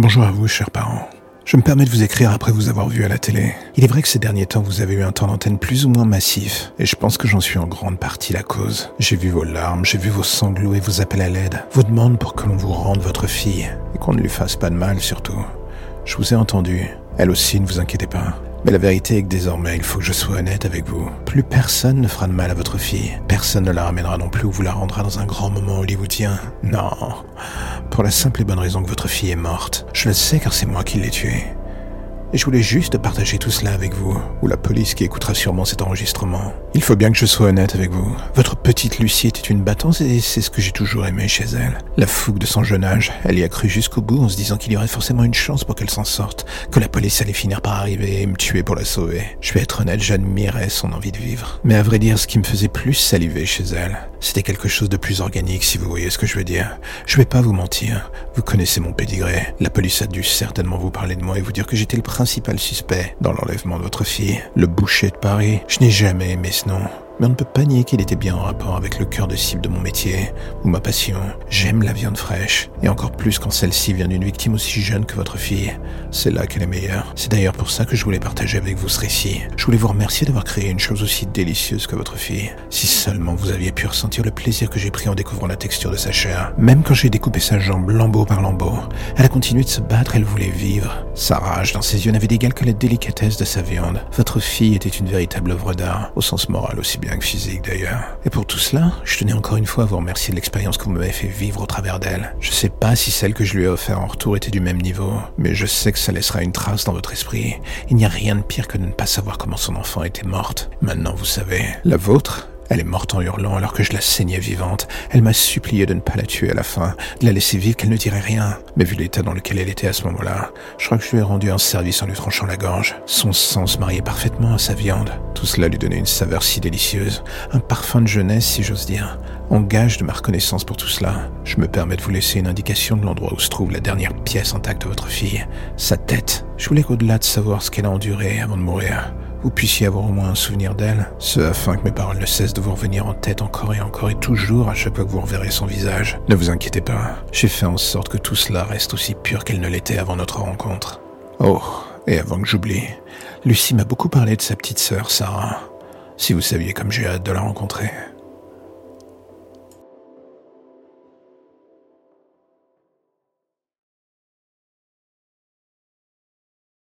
Bonjour à vous, chers parents. Je me permets de vous écrire après vous avoir vu à la télé. Il est vrai que ces derniers temps, vous avez eu un temps d'antenne plus ou moins massif, et je pense que j'en suis en grande partie la cause. J'ai vu vos larmes, j'ai vu vos sanglots et vos appels à l'aide, vos demandes pour que l'on vous rende votre fille, et qu'on ne lui fasse pas de mal surtout. Je vous ai entendu. Elle aussi, ne vous inquiétez pas. Mais la vérité est que désormais, il faut que je sois honnête avec vous. Plus personne ne fera de mal à votre fille. Personne ne la ramènera non plus ou vous la rendra dans un grand moment hollywoodien. Non. Pour la simple et bonne raison que votre fille est morte. Je le sais car c'est moi qui l'ai tuée. Et je voulais juste partager tout cela avec vous, ou la police qui écoutera sûrement cet enregistrement. Il faut bien que je sois honnête avec vous. Votre petite Lucie était une battante et c'est ce que j'ai toujours aimé chez elle. La fougue de son jeune âge, elle y a cru jusqu'au bout en se disant qu'il y aurait forcément une chance pour qu'elle s'en sorte, que la police allait finir par arriver et me tuer pour la sauver. Je vais être honnête, j'admirais son envie de vivre. Mais à vrai dire, ce qui me faisait plus saliver chez elle, c'était quelque chose de plus organique si vous voyez ce que je veux dire. Je vais pas vous mentir, vous connaissez mon pédigré. La police a dû certainement vous parler de moi et vous dire que j'étais le principal suspect dans l'enlèvement de votre fille. Le boucher de Paris, je n'ai jamais aimé ce nom mais on ne peut pas nier qu'il était bien en rapport avec le cœur de cible de mon métier ou ma passion. J'aime la viande fraîche, et encore plus quand celle-ci vient d'une victime aussi jeune que votre fille. C'est là qu'elle est meilleure. C'est d'ailleurs pour ça que je voulais partager avec vous ce récit. Je voulais vous remercier d'avoir créé une chose aussi délicieuse que votre fille. Si seulement vous aviez pu ressentir le plaisir que j'ai pris en découvrant la texture de sa chair. Même quand j'ai découpé sa jambe lambeau par lambeau, elle a continué de se battre, elle voulait vivre. Sa rage dans ses yeux n'avait d'égal que la délicatesse de sa viande. Votre fille était une véritable œuvre d'art, au sens moral aussi bien physique d'ailleurs. Et pour tout cela, je tenais encore une fois à vous remercier de l'expérience que vous m'avez fait vivre au travers d'elle. Je sais pas si celle que je lui ai offert en retour était du même niveau, mais je sais que ça laissera une trace dans votre esprit. Il n'y a rien de pire que de ne pas savoir comment son enfant était morte. Maintenant vous savez. La vôtre elle est morte en hurlant alors que je la saignais vivante. Elle m'a supplié de ne pas la tuer à la fin, de la laisser vivre, qu'elle ne dirait rien. Mais vu l'état dans lequel elle était à ce moment-là, je crois que je lui ai rendu un service en lui tranchant la gorge. Son sang se mariait parfaitement à sa viande. Tout cela lui donnait une saveur si délicieuse, un parfum de jeunesse si j'ose dire. En gage de ma reconnaissance pour tout cela, je me permets de vous laisser une indication de l'endroit où se trouve la dernière pièce intacte de votre fille, sa tête. Je voulais qu'au-delà de savoir ce qu'elle a enduré avant de mourir, vous puissiez avoir au moins un souvenir d'elle, ce afin que mes paroles ne cessent de vous revenir en tête encore et encore et toujours à chaque fois que vous reverrez son visage. Ne vous inquiétez pas, j'ai fait en sorte que tout cela reste aussi pur qu'elle ne l'était avant notre rencontre. Oh, et avant que j'oublie, Lucie m'a beaucoup parlé de sa petite sœur, Sarah. Si vous saviez comme j'ai hâte de la rencontrer.